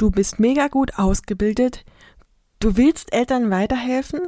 du bist mega gut ausgebildet, du willst Eltern weiterhelfen,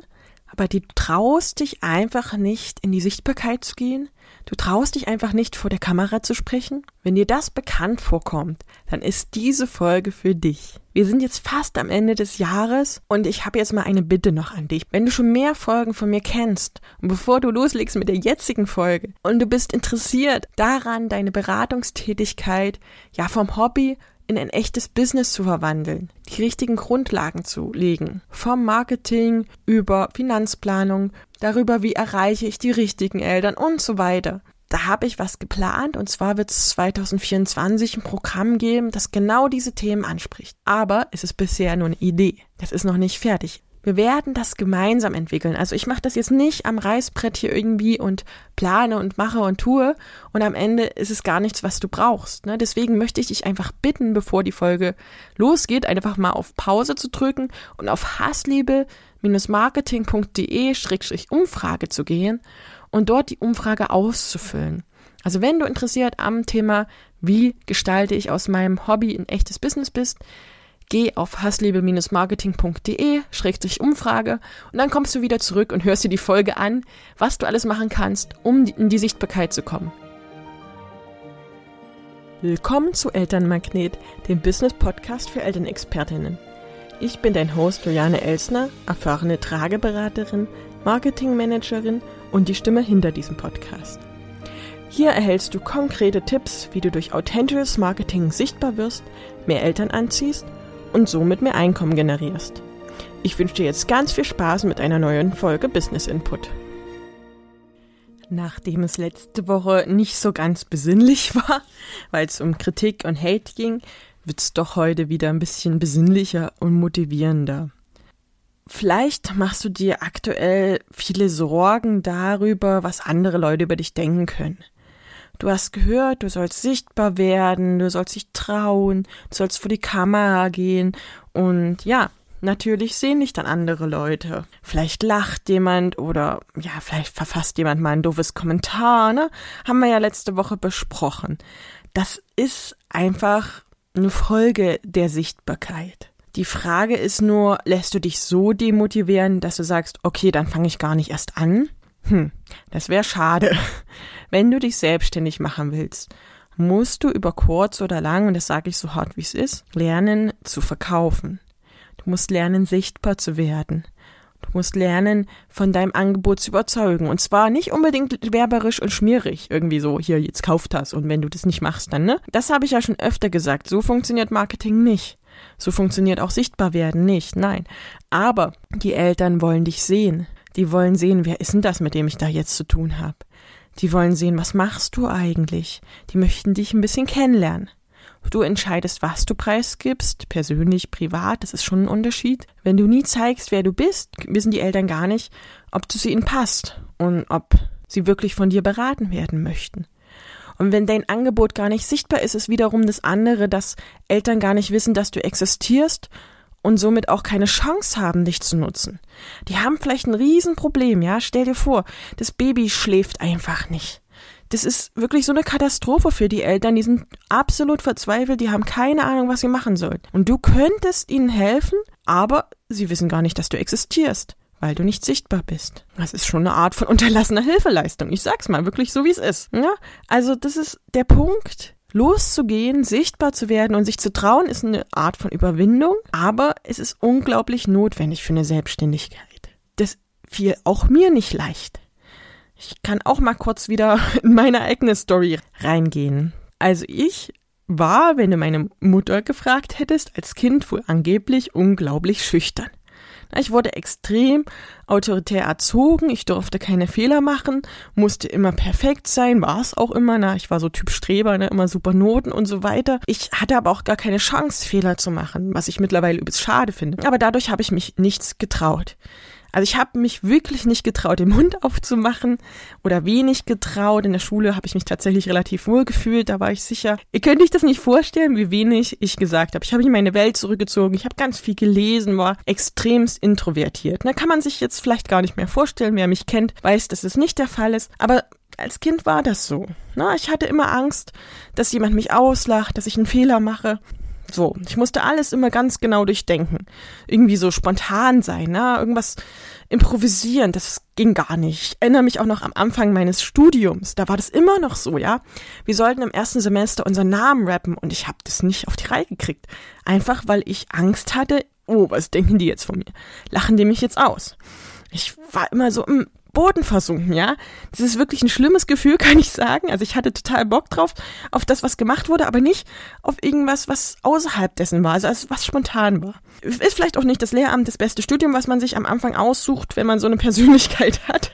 aber du traust dich einfach nicht in die Sichtbarkeit zu gehen, du traust dich einfach nicht vor der Kamera zu sprechen. Wenn dir das bekannt vorkommt, dann ist diese Folge für dich. Wir sind jetzt fast am Ende des Jahres und ich habe jetzt mal eine Bitte noch an dich. Wenn du schon mehr Folgen von mir kennst und bevor du loslegst mit der jetzigen Folge und du bist interessiert daran, deine Beratungstätigkeit ja vom Hobby in ein echtes Business zu verwandeln, die richtigen Grundlagen zu legen. Vom Marketing über Finanzplanung, darüber, wie erreiche ich die richtigen Eltern und so weiter. Da habe ich was geplant und zwar wird es 2024 ein Programm geben, das genau diese Themen anspricht. Aber es ist bisher nur eine Idee. Das ist noch nicht fertig. Wir werden das gemeinsam entwickeln. Also ich mache das jetzt nicht am Reißbrett hier irgendwie und plane und mache und tue und am Ende ist es gar nichts, was du brauchst. Ne? Deswegen möchte ich dich einfach bitten, bevor die Folge losgeht, einfach mal auf Pause zu drücken und auf hassliebe-marketing.de-umfrage zu gehen und dort die Umfrage auszufüllen. Also wenn du interessiert am Thema, wie gestalte ich aus meinem Hobby ein echtes Business bist, geh auf hasslabel-marketing.de, schrägstrich Umfrage und dann kommst du wieder zurück und hörst dir die Folge an, was du alles machen kannst, um in die Sichtbarkeit zu kommen. Willkommen zu Elternmagnet, dem Business-Podcast für Elternexpertinnen. Ich bin dein Host Juliane Elsner, erfahrene Trageberaterin, Marketingmanagerin und die Stimme hinter diesem Podcast. Hier erhältst du konkrete Tipps, wie du durch authentisches Marketing sichtbar wirst, mehr Eltern anziehst und somit mehr Einkommen generierst. Ich wünsche dir jetzt ganz viel Spaß mit einer neuen Folge Business Input. Nachdem es letzte Woche nicht so ganz besinnlich war, weil es um Kritik und Hate ging, wird es doch heute wieder ein bisschen besinnlicher und motivierender. Vielleicht machst du dir aktuell viele Sorgen darüber, was andere Leute über dich denken können. Du hast gehört, du sollst sichtbar werden, du sollst dich trauen, du sollst vor die Kamera gehen und ja, natürlich sehen dich dann andere Leute. Vielleicht lacht jemand oder ja, vielleicht verfasst jemand mal ein doofes Kommentar, ne? Haben wir ja letzte Woche besprochen. Das ist einfach eine Folge der Sichtbarkeit. Die Frage ist nur, lässt du dich so demotivieren, dass du sagst, okay, dann fange ich gar nicht erst an? Hm, das wäre schade. Wenn du dich selbstständig machen willst, musst du über kurz oder lang, und das sage ich so hart wie es ist, lernen zu verkaufen. Du musst lernen, sichtbar zu werden. Du musst lernen, von deinem Angebot zu überzeugen. Und zwar nicht unbedingt werberisch und schmierig. Irgendwie so, hier, jetzt kauf das. Und wenn du das nicht machst, dann, ne? Das habe ich ja schon öfter gesagt. So funktioniert Marketing nicht. So funktioniert auch sichtbar werden nicht. Nein. Aber die Eltern wollen dich sehen. Die wollen sehen, wer ist denn das, mit dem ich da jetzt zu tun habe. Die wollen sehen, was machst du eigentlich. Die möchten dich ein bisschen kennenlernen. Du entscheidest, was du preisgibst, persönlich, privat, das ist schon ein Unterschied. Wenn du nie zeigst, wer du bist, wissen die Eltern gar nicht, ob du zu ihnen passt und ob sie wirklich von dir beraten werden möchten. Und wenn dein Angebot gar nicht sichtbar ist, ist wiederum das andere, dass Eltern gar nicht wissen, dass du existierst und somit auch keine Chance haben, dich zu nutzen. Die haben vielleicht ein Riesenproblem, ja? Stell dir vor, das Baby schläft einfach nicht. Das ist wirklich so eine Katastrophe für die Eltern. Die sind absolut verzweifelt, die haben keine Ahnung, was sie machen sollen. Und du könntest ihnen helfen, aber sie wissen gar nicht, dass du existierst, weil du nicht sichtbar bist. Das ist schon eine Art von unterlassener Hilfeleistung. Ich sag's mal wirklich so, wie es ist. Ja? Also, das ist der Punkt Loszugehen, sichtbar zu werden und sich zu trauen, ist eine Art von Überwindung, aber es ist unglaublich notwendig für eine Selbstständigkeit. Das fiel auch mir nicht leicht. Ich kann auch mal kurz wieder in meine eigene Story reingehen. Also ich war, wenn du meine Mutter gefragt hättest, als Kind wohl angeblich unglaublich schüchtern. Ich wurde extrem autoritär erzogen, ich durfte keine Fehler machen, musste immer perfekt sein, war es auch immer, na, ich war so Typ Streber, ne, immer super Noten und so weiter. Ich hatte aber auch gar keine Chance, Fehler zu machen, was ich mittlerweile übelst schade finde. Aber dadurch habe ich mich nichts getraut. Also ich habe mich wirklich nicht getraut, den Mund aufzumachen oder wenig getraut. In der Schule habe ich mich tatsächlich relativ wohl gefühlt, da war ich sicher. Ihr könnt euch das nicht vorstellen, wie wenig ich gesagt habe. Ich habe mich in meine Welt zurückgezogen, ich habe ganz viel gelesen, war extremst introvertiert. Da kann man sich jetzt vielleicht gar nicht mehr vorstellen. Wer mich kennt, weiß, dass es nicht der Fall ist. Aber als Kind war das so. Na, ich hatte immer Angst, dass jemand mich auslacht, dass ich einen Fehler mache So, ich musste alles immer ganz genau durchdenken. Irgendwie so spontan sein, ne? Irgendwas improvisieren, das ging gar nicht. Ich erinnere mich auch noch am Anfang meines Studiums, da war das immer noch so, ja. Wir sollten im ersten Semester unseren Namen rappen und ich habe das nicht auf die Reihe gekriegt. Einfach weil ich Angst hatte, oh, was denken die jetzt von mir? Lachen die mich jetzt aus? Ich war immer so, hm, Boden versunken, ja. Das ist wirklich ein schlimmes Gefühl, kann ich sagen. Also ich hatte total Bock drauf, auf das, was gemacht wurde, aber nicht auf irgendwas, was außerhalb dessen war, also was spontan war. Ist vielleicht auch nicht das Lehramt das beste Studium, was man sich am Anfang aussucht, wenn man so eine Persönlichkeit hat.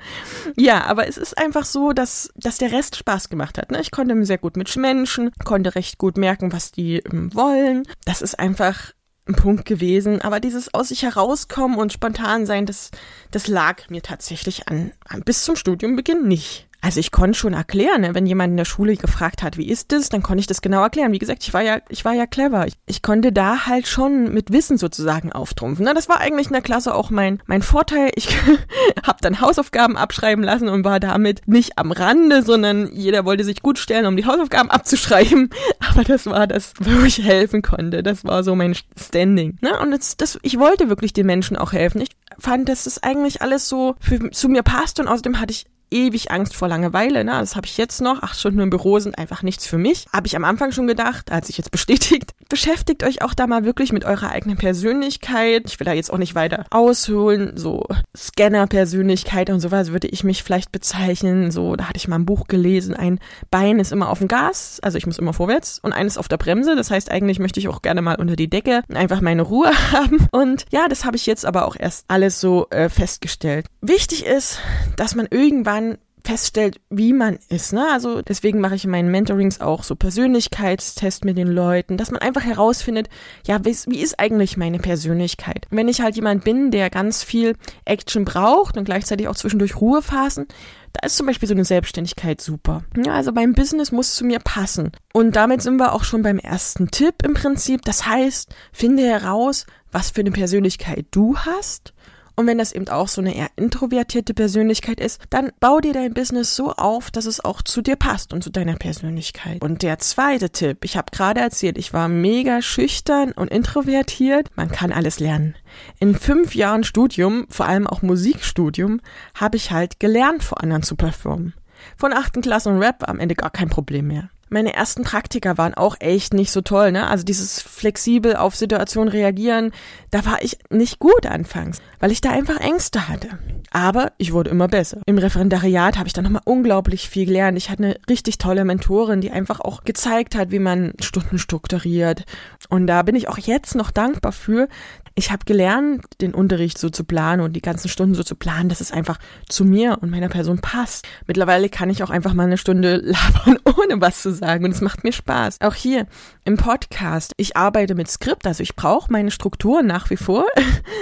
ja, aber es ist einfach so, dass, dass der Rest Spaß gemacht hat. Ne? Ich konnte sehr gut mit Menschen, konnte recht gut merken, was die ähm, wollen. Das ist einfach ein Punkt gewesen. Aber dieses aus sich herauskommen und spontan sein, das, das lag mir tatsächlich an, an bis zum Studiumbeginn nicht. Also ich konnte schon erklären, ne? wenn jemand in der Schule gefragt hat, wie ist das, dann konnte ich das genau erklären. Wie gesagt, ich war ja, ich war ja clever. Ich, ich konnte da halt schon mit Wissen sozusagen auftrumpfen. Ne? Das war eigentlich in der Klasse auch mein, mein Vorteil. Ich habe dann Hausaufgaben abschreiben lassen und war damit nicht am Rande, sondern jeder wollte sich gut stellen, um die Hausaufgaben abzuschreiben. Aber das war das, wo ich helfen konnte. Das war so mein Standing. Ne? Und das, das, ich wollte wirklich den Menschen auch helfen. Ich fand, dass das eigentlich alles so für, zu mir passt und außerdem hatte ich ewig Angst vor Langeweile. Ne? Das habe ich jetzt noch. Acht Stunden im Büro sind einfach nichts für mich. Habe ich am Anfang schon gedacht, als ich jetzt bestätigt. Beschäftigt euch auch da mal wirklich mit eurer eigenen Persönlichkeit. Ich will da jetzt auch nicht weiter ausholen. So Scanner-Persönlichkeit und sowas würde ich mich vielleicht bezeichnen. So, da hatte ich mal ein Buch gelesen. Ein Bein ist immer auf dem Gas, also ich muss immer vorwärts und eines auf der Bremse. Das heißt, eigentlich möchte ich auch gerne mal unter die Decke und einfach meine Ruhe haben. Und ja, das habe ich jetzt aber auch erst alles so äh, festgestellt. Wichtig ist, dass man irgendwann man feststellt, wie man ist. Ne? Also deswegen mache ich in meinen Mentorings auch so Persönlichkeitstests mit den Leuten, dass man einfach herausfindet, ja, wie, ist eigentlich meine Persönlichkeit? Wenn ich halt jemand bin, der ganz viel Action braucht und gleichzeitig auch zwischendurch Ruhephasen, da ist zum Beispiel so eine Selbstständigkeit super. Ja, also beim Business muss zu mir passen. Und damit sind wir auch schon beim ersten Tipp im Prinzip. Das heißt, finde heraus, was für eine Persönlichkeit du hast und wenn das eben auch so eine eher introvertierte Persönlichkeit ist, dann bau dir dein Business so auf, dass es auch zu dir passt und zu deiner Persönlichkeit. Und der zweite Tipp, ich habe gerade erzählt, ich war mega schüchtern und introvertiert. Man kann alles lernen. In fünf Jahren Studium, vor allem auch Musikstudium, habe ich halt gelernt, vor anderen zu performen. Von achten Klasse und Rap war am Ende gar kein Problem mehr meine ersten Praktika waren auch echt nicht so toll, ne? Also dieses flexibel auf Situationen reagieren, da war ich nicht gut anfangs, weil ich da einfach Ängste hatte. Aber ich wurde immer besser. Im Referendariat habe ich dann nochmal unglaublich viel gelernt. Ich hatte eine richtig tolle Mentorin, die einfach auch gezeigt hat, wie man Stunden strukturiert. Und da bin ich auch jetzt noch dankbar für, ich habe gelernt, den Unterricht so zu planen und die ganzen Stunden so zu planen, dass es einfach zu mir und meiner Person passt. Mittlerweile kann ich auch einfach mal eine Stunde labern, ohne was zu sagen und es macht mir Spaß. Auch hier im Podcast, ich arbeite mit Skript, also ich brauche meine Strukturen nach wie vor.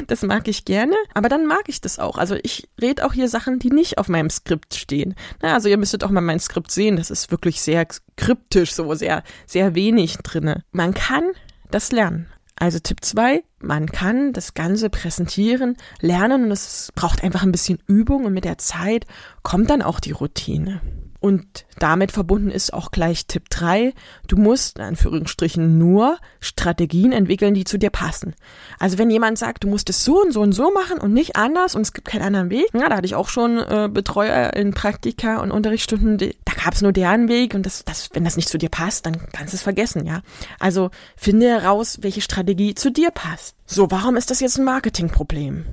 Das mag ich gerne, aber dann mag ich das auch. Also ich rede auch hier Sachen, die nicht auf meinem Skript stehen. Na, also ihr müsstet auch mal mein Skript sehen, das ist wirklich sehr kryptisch, so sehr, sehr wenig drinne. Man kann das lernen. Also Tipp 2, man kann das Ganze präsentieren, lernen und es braucht einfach ein bisschen Übung und mit der Zeit kommt dann auch die Routine. Und damit verbunden ist auch gleich Tipp 3. Du musst in Anführungsstrichen nur Strategien entwickeln, die zu dir passen. Also wenn jemand sagt, du musst es so und so und so machen und nicht anders und es gibt keinen anderen Weg, ja, da hatte ich auch schon äh, Betreuer in Praktika und Unterrichtsstunden, die, da gab es nur deren Weg und das, das, wenn das nicht zu dir passt, dann kannst du es vergessen, ja. Also finde heraus, welche Strategie zu dir passt. So, warum ist das jetzt ein Marketingproblem?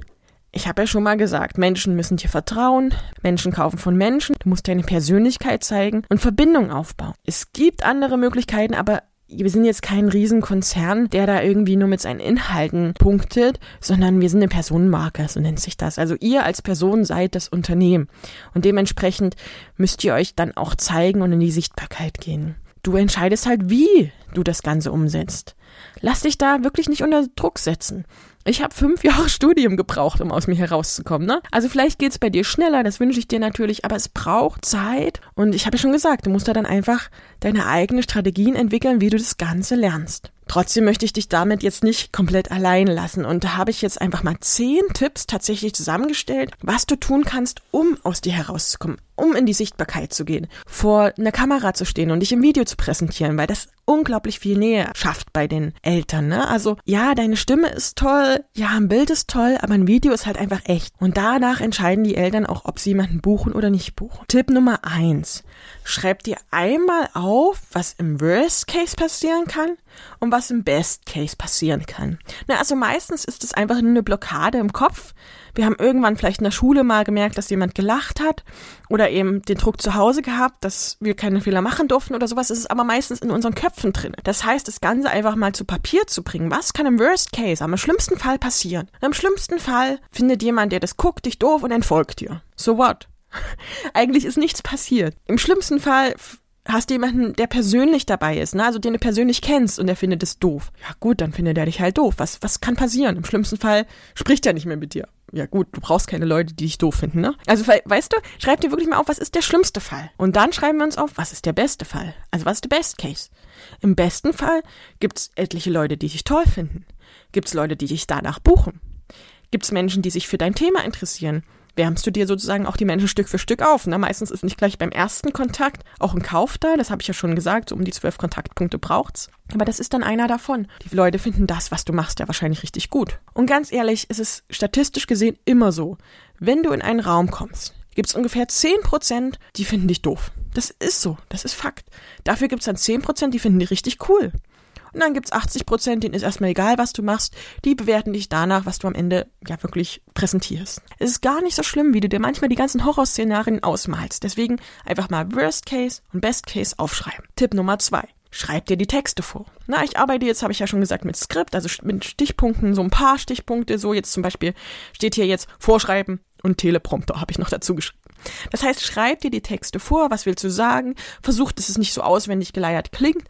Ich habe ja schon mal gesagt, Menschen müssen dir vertrauen, Menschen kaufen von Menschen, du musst deine Persönlichkeit zeigen und Verbindung aufbauen. Es gibt andere Möglichkeiten, aber wir sind jetzt kein Riesenkonzern, der da irgendwie nur mit seinen Inhalten punktet, sondern wir sind eine Personenmarke, so nennt sich das. Also ihr als Person seid das Unternehmen und dementsprechend müsst ihr euch dann auch zeigen und in die Sichtbarkeit gehen. Du entscheidest halt, wie du das Ganze umsetzt. Lass dich da wirklich nicht unter Druck setzen. Ich habe fünf Jahre Studium gebraucht, um aus mir herauszukommen. Ne? Also vielleicht geht's bei dir schneller, das wünsche ich dir natürlich, aber es braucht Zeit. Und ich habe ja schon gesagt, du musst da dann einfach deine eigenen Strategien entwickeln, wie du das Ganze lernst. Trotzdem möchte ich dich damit jetzt nicht komplett allein lassen und da habe ich jetzt einfach mal zehn Tipps tatsächlich zusammengestellt, was du tun kannst, um aus dir herauszukommen, um in die Sichtbarkeit zu gehen, vor einer Kamera zu stehen und dich im Video zu präsentieren, weil das unglaublich viel Nähe schafft bei den Eltern. Ne? Also ja, deine Stimme ist toll, ja, ein Bild ist toll, aber ein Video ist halt einfach echt. Und danach entscheiden die Eltern auch, ob sie jemanden buchen oder nicht buchen. Tipp Nummer eins. Schreib dir einmal auf, was im Worst Case passieren kann und was im Best Case passieren kann. Na, also meistens ist es einfach nur eine Blockade im Kopf. Wir haben irgendwann vielleicht in der Schule mal gemerkt, dass jemand gelacht hat oder eben den Druck zu Hause gehabt, dass wir keine Fehler machen durften oder sowas. Es ist aber meistens in unseren Köpfen drin. Das heißt, das Ganze einfach mal zu Papier zu bringen. Was kann im Worst Case, am schlimmsten Fall passieren? Und Im schlimmsten Fall findet jemand, der das guckt, dich doof und entfolgt dir. So what? Eigentlich ist nichts passiert. Im schlimmsten Fall hast du jemanden, der persönlich dabei ist, ne? also den du persönlich kennst und der findet es doof. Ja gut, dann findet er dich halt doof. Was, was kann passieren? Im schlimmsten Fall spricht er nicht mehr mit dir. Ja gut, du brauchst keine Leute, die dich doof finden, ne? Also weißt du, schreib dir wirklich mal auf, was ist der schlimmste Fall? Und dann schreiben wir uns auf, was ist der beste Fall? Also was ist der Best Case? Im besten Fall gibt's etliche Leute, die dich toll finden. Gibt's Leute, die dich danach buchen. Gibt's Menschen, die sich für dein Thema interessieren wärmst du dir sozusagen auch die Menschen Stück für Stück auf. Ne? Meistens ist nicht gleich beim ersten Kontakt auch ein Kauf da, das habe ich ja schon gesagt, so um die zwölf Kontaktpunkte braucht's. Aber das ist dann einer davon. Die Leute finden das, was du machst, ja wahrscheinlich richtig gut. Und ganz ehrlich, ist es statistisch gesehen immer so, wenn du in einen Raum kommst, gibt es ungefähr zehn Prozent, die finden dich doof. Das ist so, das ist Fakt. Dafür gibt es dann zehn Prozent, die finden dich richtig cool. Und dann gibt's 80 Prozent, denen ist erstmal egal, was du machst. Die bewerten dich danach, was du am Ende ja wirklich präsentierst. Es ist gar nicht so schlimm, wie du dir manchmal die ganzen Horrorszenarien ausmalst. Deswegen einfach mal Worst Case und Best Case aufschreiben. Tipp Nummer zwei. Schreib dir die Texte vor. Na, ich arbeite jetzt, habe ich ja schon gesagt, mit Skript, also mit Stichpunkten, so ein paar Stichpunkte, so jetzt zum Beispiel steht hier jetzt Vorschreiben und Teleprompter habe ich noch dazu geschrieben. Das heißt, schreib dir die Texte vor, was willst du sagen, versuch, dass es nicht so auswendig geleiert klingt,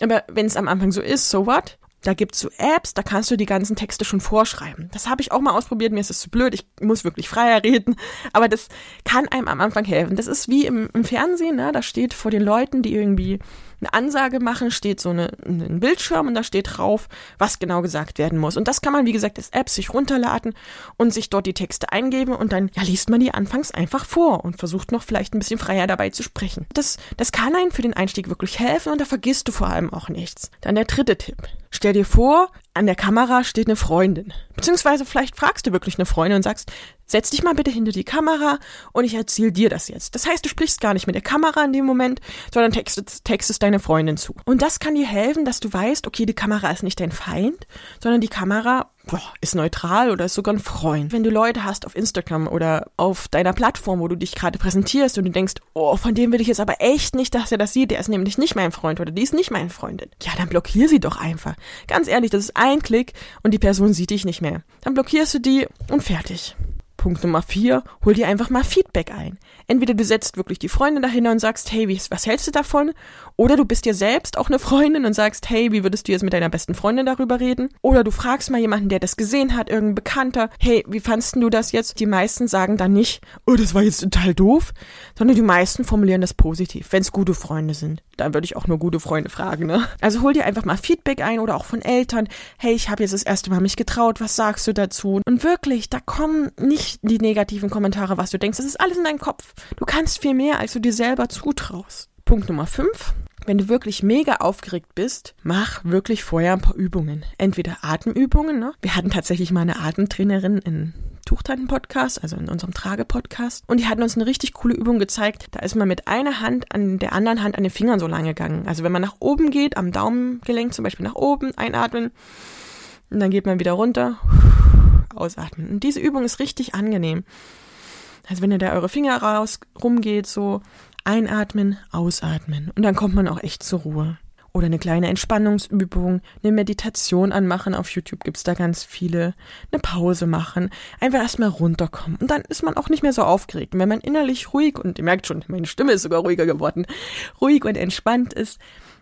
aber wenn es am Anfang so ist, so what? Da gibt's so Apps, da kannst du die ganzen Texte schon vorschreiben. Das habe ich auch mal ausprobiert, mir ist es zu blöd, ich muss wirklich freier reden, aber das kann einem am Anfang helfen. Das ist wie im, im Fernsehen, ne? da steht vor den Leuten, die irgendwie eine Ansage machen, steht so eine, ein Bildschirm und da steht drauf, was genau gesagt werden muss. Und das kann man, wie gesagt, als App sich runterladen und sich dort die Texte eingeben und dann ja, liest man die anfangs einfach vor und versucht noch vielleicht ein bisschen freier dabei zu sprechen. Das, das kann einen für den Einstieg wirklich helfen und da vergisst du vor allem auch nichts. Dann der dritte Tipp. Stell dir vor, an der Kamera steht eine Freundin. Beziehungsweise vielleicht fragst du wirklich eine Freundin und sagst, setz dich mal bitte hinter die Kamera und ich erzähle dir das jetzt. Das heißt, du sprichst gar nicht mit der Kamera in dem Moment, sondern textest, textest deine Freundin zu. Und das kann dir helfen, dass du weißt, okay, die Kamera ist nicht dein Feind, sondern die Kamera boah, ist neutral oder ist sogar ein Freund. Wenn du Leute hast auf Instagram oder auf deiner Plattform, wo du dich gerade präsentierst und du denkst, oh, von dem will ich jetzt aber echt nicht, dass er das sieht, der ist nämlich nicht mein Freund oder die ist nicht meine Freundin. Ja, dann blockier sie doch einfach. Ganz ehrlich, das ist ein Klick und die Person sieht dich nicht mehr. Dann blockierst du die und fertig. Punkt Nummer vier, hol dir einfach mal Feedback ein. Entweder du setzt wirklich die Freundin dahinter und sagst, hey, wie, was hältst du davon? Oder du bist dir selbst auch eine Freundin und sagst, hey, wie würdest du jetzt mit deiner besten Freundin darüber reden? Oder du fragst mal jemanden, der das gesehen hat, irgendein Bekannter, hey, wie fandst du das jetzt? Die meisten sagen dann nicht, oh, das war jetzt total doof, sondern die meisten formulieren das positiv, wenn es gute Freunde sind. Dann würde ich auch nur gute Freunde fragen, ne? Also hol dir einfach mal Feedback ein oder auch von Eltern, hey, ich habe jetzt das erste Mal mich getraut, was sagst du dazu? Und wirklich, da kommen nicht die negativen Kommentare, was du denkst. Das ist alles in deinem Kopf. Du kannst viel mehr, als du dir selber zutraust. Punkt Nummer 5. Wenn du wirklich mega aufgeregt bist, mach wirklich vorher ein paar Übungen. Entweder Atemübungen, ne? Wir hatten tatsächlich mal eine Atemtrainerin in Tuchtanten-Podcast, also in unserem Trage-Podcast. Und die hatten uns eine richtig coole Übung gezeigt. Da ist man mit einer Hand an der anderen Hand an den Fingern so lang gegangen. Also wenn man nach oben geht, am Daumengelenk zum Beispiel nach oben, einatmen. Und dann geht man wieder runter ausatmen. Und diese Übung ist richtig angenehm. Also wenn ihr da eure Finger raus rumgeht, so einatmen, ausatmen. Und dann kommt man auch echt zur Ruhe. Oder eine kleine Entspannungsübung, eine Meditation anmachen. Auf YouTube gibt's da ganz viele. Eine Pause machen. Einfach erstmal runterkommen. Und dann ist man auch nicht mehr so aufgeregt. Und wenn man innerlich ruhig und ihr merkt schon, meine Stimme ist sogar ruhiger geworden, ruhig und entspannt ist,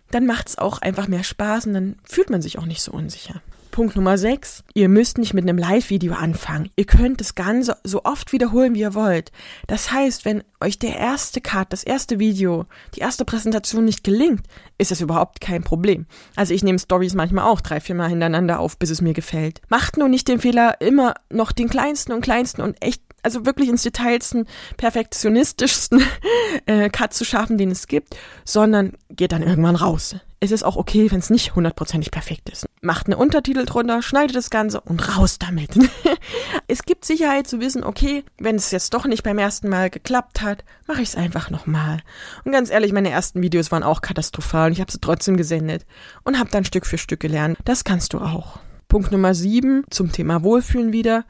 dann macht's auch einfach mehr Spaß und dann fühlt man sich auch nicht so unsicher. Punkt Nummer 6. Ihr müsst nicht mit einem Live-Video anfangen. Ihr könnt das Ganze so oft wiederholen, wie ihr wollt. Das heißt, wenn euch der erste Cut, das erste Video, die erste Präsentation nicht gelingt, ist das überhaupt kein Problem. Also ich nehme Stories manchmal auch drei, vier Mal hintereinander auf, bis es mir gefällt. Macht nur nicht den Fehler, immer noch den kleinsten und kleinsten und echt also wirklich ins detailsten, perfektionistischsten äh, Cut zu schaffen, den es gibt, sondern geht dann irgendwann raus es ist auch okay, wenn es nicht hundertprozentig perfekt ist. Macht eine Untertitel drunter, schneidet das Ganze und raus damit. es gibt Sicherheit zu wissen, okay, wenn es jetzt doch nicht beim ersten Mal geklappt hat, mache ich es einfach nochmal. Und ganz ehrlich, meine ersten Videos waren auch katastrophal und ich habe sie trotzdem gesendet und habe dann Stück für Stück gelernt. Das kannst du auch. Punkt Nummer sieben zum Thema Wohlfühlen wieder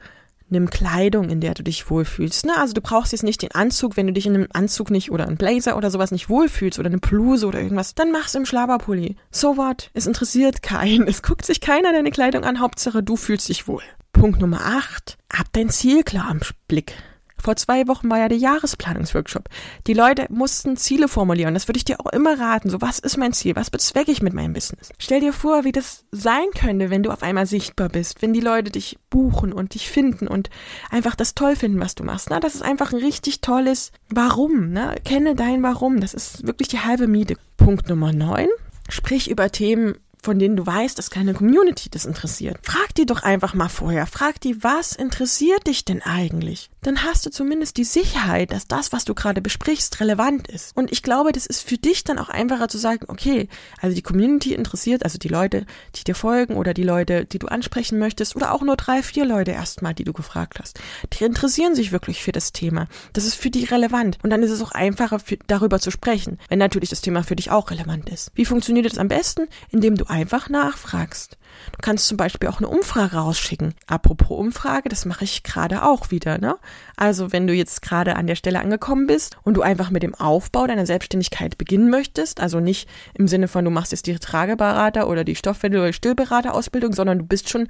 nimm Kleidung, in der du dich wohlfühlst. Ne? Also du brauchst jetzt nicht den Anzug, wenn du dich in einem Anzug nicht oder einem Blazer oder sowas nicht wohlfühlst oder eine Bluse oder irgendwas, dann mach's im Schlaberpulli. So what? Es interessiert keinen. Es guckt sich keiner deine Kleidung an. Hauptsache du fühlst dich wohl. Punkt Nummer 8. Hab dein Ziel klar am Blick. Vor zwei Wochen war ja der Jahresplanungsworkshop. Die Leute mussten Ziele formulieren. Das würde ich dir auch immer raten. So, was ist mein Ziel? Was bezwecke ich mit meinem Business? Stell dir vor, wie das sein könnte, wenn du auf einmal sichtbar bist, wenn die Leute dich buchen und dich finden und einfach das toll finden, was du machst. Na, das ist einfach ein richtig tolles Warum. Ne? Kenne dein Warum. Das ist wirklich die halbe Miete. Punkt Nummer neun. Sprich über Themen, von denen du weißt, dass keine Community das interessiert. Frag die doch einfach mal vorher. Frag die, was interessiert dich denn eigentlich? Dann hast du zumindest die Sicherheit, dass das, was du gerade besprichst, relevant ist. Und ich glaube, das ist für dich dann auch einfacher zu sagen, okay, also die Community interessiert, also die Leute, die dir folgen oder die Leute, die du ansprechen möchtest oder auch nur drei, vier Leute erstmal, die du gefragt hast. Die interessieren sich wirklich für das Thema. Das ist für die relevant. Und dann ist es auch einfacher, für, darüber zu sprechen, wenn natürlich das Thema für dich auch relevant ist. Wie funktioniert das am besten? Indem du einfach nachfragst. Du kannst zum Beispiel auch eine Umfrage rausschicken. Apropos Umfrage, das mache ich gerade auch wieder. Ne? Also wenn du jetzt gerade an der Stelle angekommen bist und du einfach mit dem Aufbau deiner Selbstständigkeit beginnen möchtest, also nicht im Sinne von du machst jetzt die Trageberater oder die Stoffwindel oder die Stillberaterausbildung, sondern du bist schon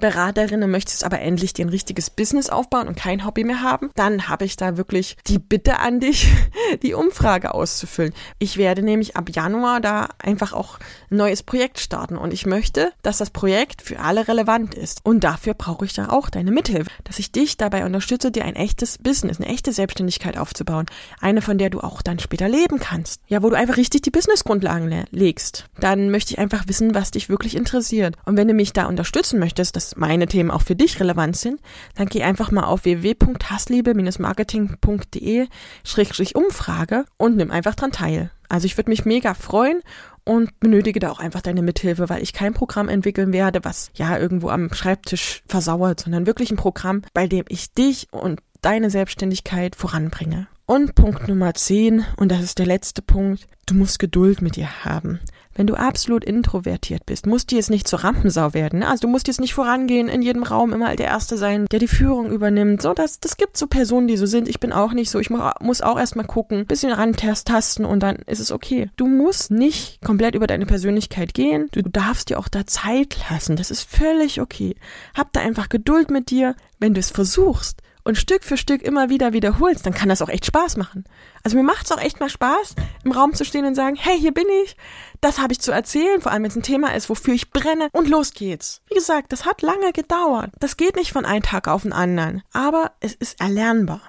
Beraterin und möchtest aber endlich dir ein richtiges Business aufbauen und kein Hobby mehr haben, dann habe ich da wirklich die Bitte an dich, die Umfrage auszufüllen. Ich werde nämlich ab Januar da einfach auch ein neues Projekt starten und ich möchte, dass das Projekt für alle relevant ist. Und dafür brauche ich da auch deine Mithilfe, dass ich dich dabei unterstütze, dir ein echtes Business, eine echte Selbstständigkeit aufzubauen. Eine, von der du auch dann später leben kannst. Ja, wo du einfach richtig die Businessgrundlagen legst. Dann möchte ich einfach wissen, was dich wirklich interessiert. Und wenn du mich da unterstützen möchtest, meine Themen auch für dich relevant sind, dann geh einfach mal auf www.hassliebe-marketing.de-umfrage und nimm einfach dran teil. Also ich würde mich mega freuen und benötige da auch einfach deine Mithilfe, weil ich kein Programm entwickeln werde, was ja irgendwo am Schreibtisch versauert, sondern wirklich ein Programm, bei dem ich dich und deine Selbstständigkeit voranbringe. Und Punkt Nummer 10, und das ist der letzte Punkt, du musst Geduld mit dir haben. Wenn du absolut introvertiert bist, musst du jetzt nicht zur Rampensau werden. Ne? Also du musst jetzt nicht vorangehen, in jedem Raum immer der Erste sein, der die Führung übernimmt. So, das, das gibt so Personen, die so sind. Ich bin auch nicht so. Ich muss auch erstmal gucken, bisschen rantasten und dann ist es okay. Du musst nicht komplett über deine Persönlichkeit gehen. Du darfst dir auch da Zeit lassen. Das ist völlig okay. Hab da einfach Geduld mit dir. Wenn du es versuchst, und Stück für Stück immer wieder wiederholst, dann kann das auch echt Spaß machen. Also mir macht es auch echt mal Spaß, im Raum zu stehen und sagen, hey, hier bin ich, das habe ich zu erzählen, vor allem wenn es ein Thema ist, wofür ich brenne und los geht's. Wie gesagt, das hat lange gedauert. Das geht nicht von einem Tag auf den anderen, aber es ist erlernbar.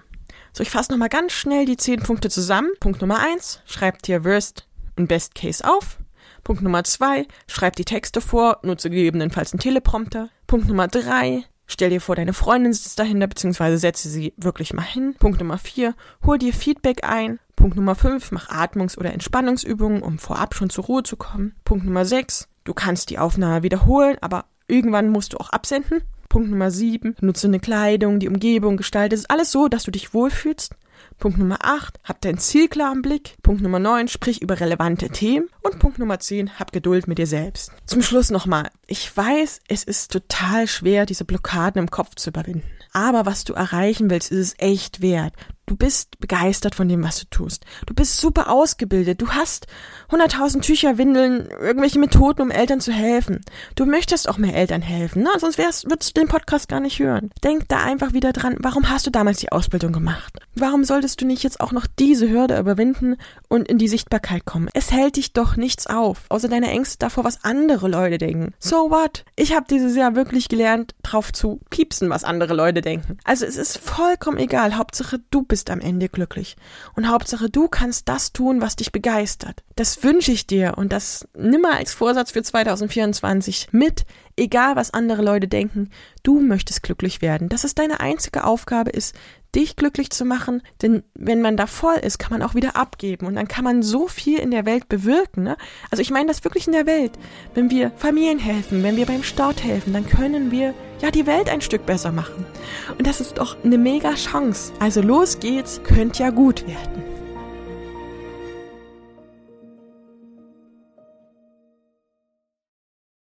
So, ich fasse nochmal ganz schnell die zehn Punkte zusammen. Punkt Nummer eins, schreib dir Worst und Best Case auf. Punkt Nummer zwei, schreib die Texte vor, nutze gegebenenfalls einen Teleprompter. Punkt Nummer drei, Stell dir vor, deine Freundin sitzt dahinter, beziehungsweise setze sie wirklich mal hin. Punkt Nummer vier, hol dir Feedback ein. Punkt Nummer fünf, mach Atmungs- oder Entspannungsübungen, um vorab schon zur Ruhe zu kommen. Punkt Nummer sechs, du kannst die Aufnahme wiederholen, aber irgendwann musst du auch absenden. Punkt Nummer sieben, nutze eine Kleidung, die Umgebung, gestalte es alles so, dass du dich wohlfühlst. Punkt Nummer 8, hab dein Ziel klar im Blick. Punkt Nummer 9, sprich über relevante Themen. Und Punkt Nummer 10, hab Geduld mit dir selbst. Zum Schluss nochmal. Ich weiß, es ist total schwer, diese Blockaden im Kopf zu überwinden. Aber was du erreichen willst, ist es echt wert. Du bist begeistert von dem, was du tust. Du bist super ausgebildet. Du hast 100.000 Tücher, Windeln, irgendwelche Methoden, um Eltern zu helfen. Du möchtest auch mehr Eltern helfen, ne? Sonst wär's, würdest du den Podcast gar nicht hören. Denk da einfach wieder dran. Warum hast du damals die Ausbildung gemacht? Warum solltest du nicht jetzt auch noch diese Hürde überwinden und in die Sichtbarkeit kommen? Es hält dich doch nichts auf, außer deine Ängste davor, was andere Leute denken. So what? Ich habe dieses Jahr wirklich gelernt, drauf zu piepsen, was andere Leute denken. Also es ist vollkommen egal. Hauptsache, du bist bist am Ende glücklich. Und Hauptsache, du kannst das tun, was dich begeistert. Das wünsche ich dir und das nimm mal als Vorsatz für 2024 mit Egal, was andere Leute denken, du möchtest glücklich werden. Dass es deine einzige Aufgabe ist, dich glücklich zu machen, denn wenn man da voll ist, kann man auch wieder abgeben und dann kann man so viel in der Welt bewirken. Ne? Also ich meine das wirklich in der Welt. Wenn wir Familien helfen, wenn wir beim Start helfen, dann können wir ja die Welt ein Stück besser machen. Und das ist doch eine mega Chance. Also los geht's, könnt ja gut werden.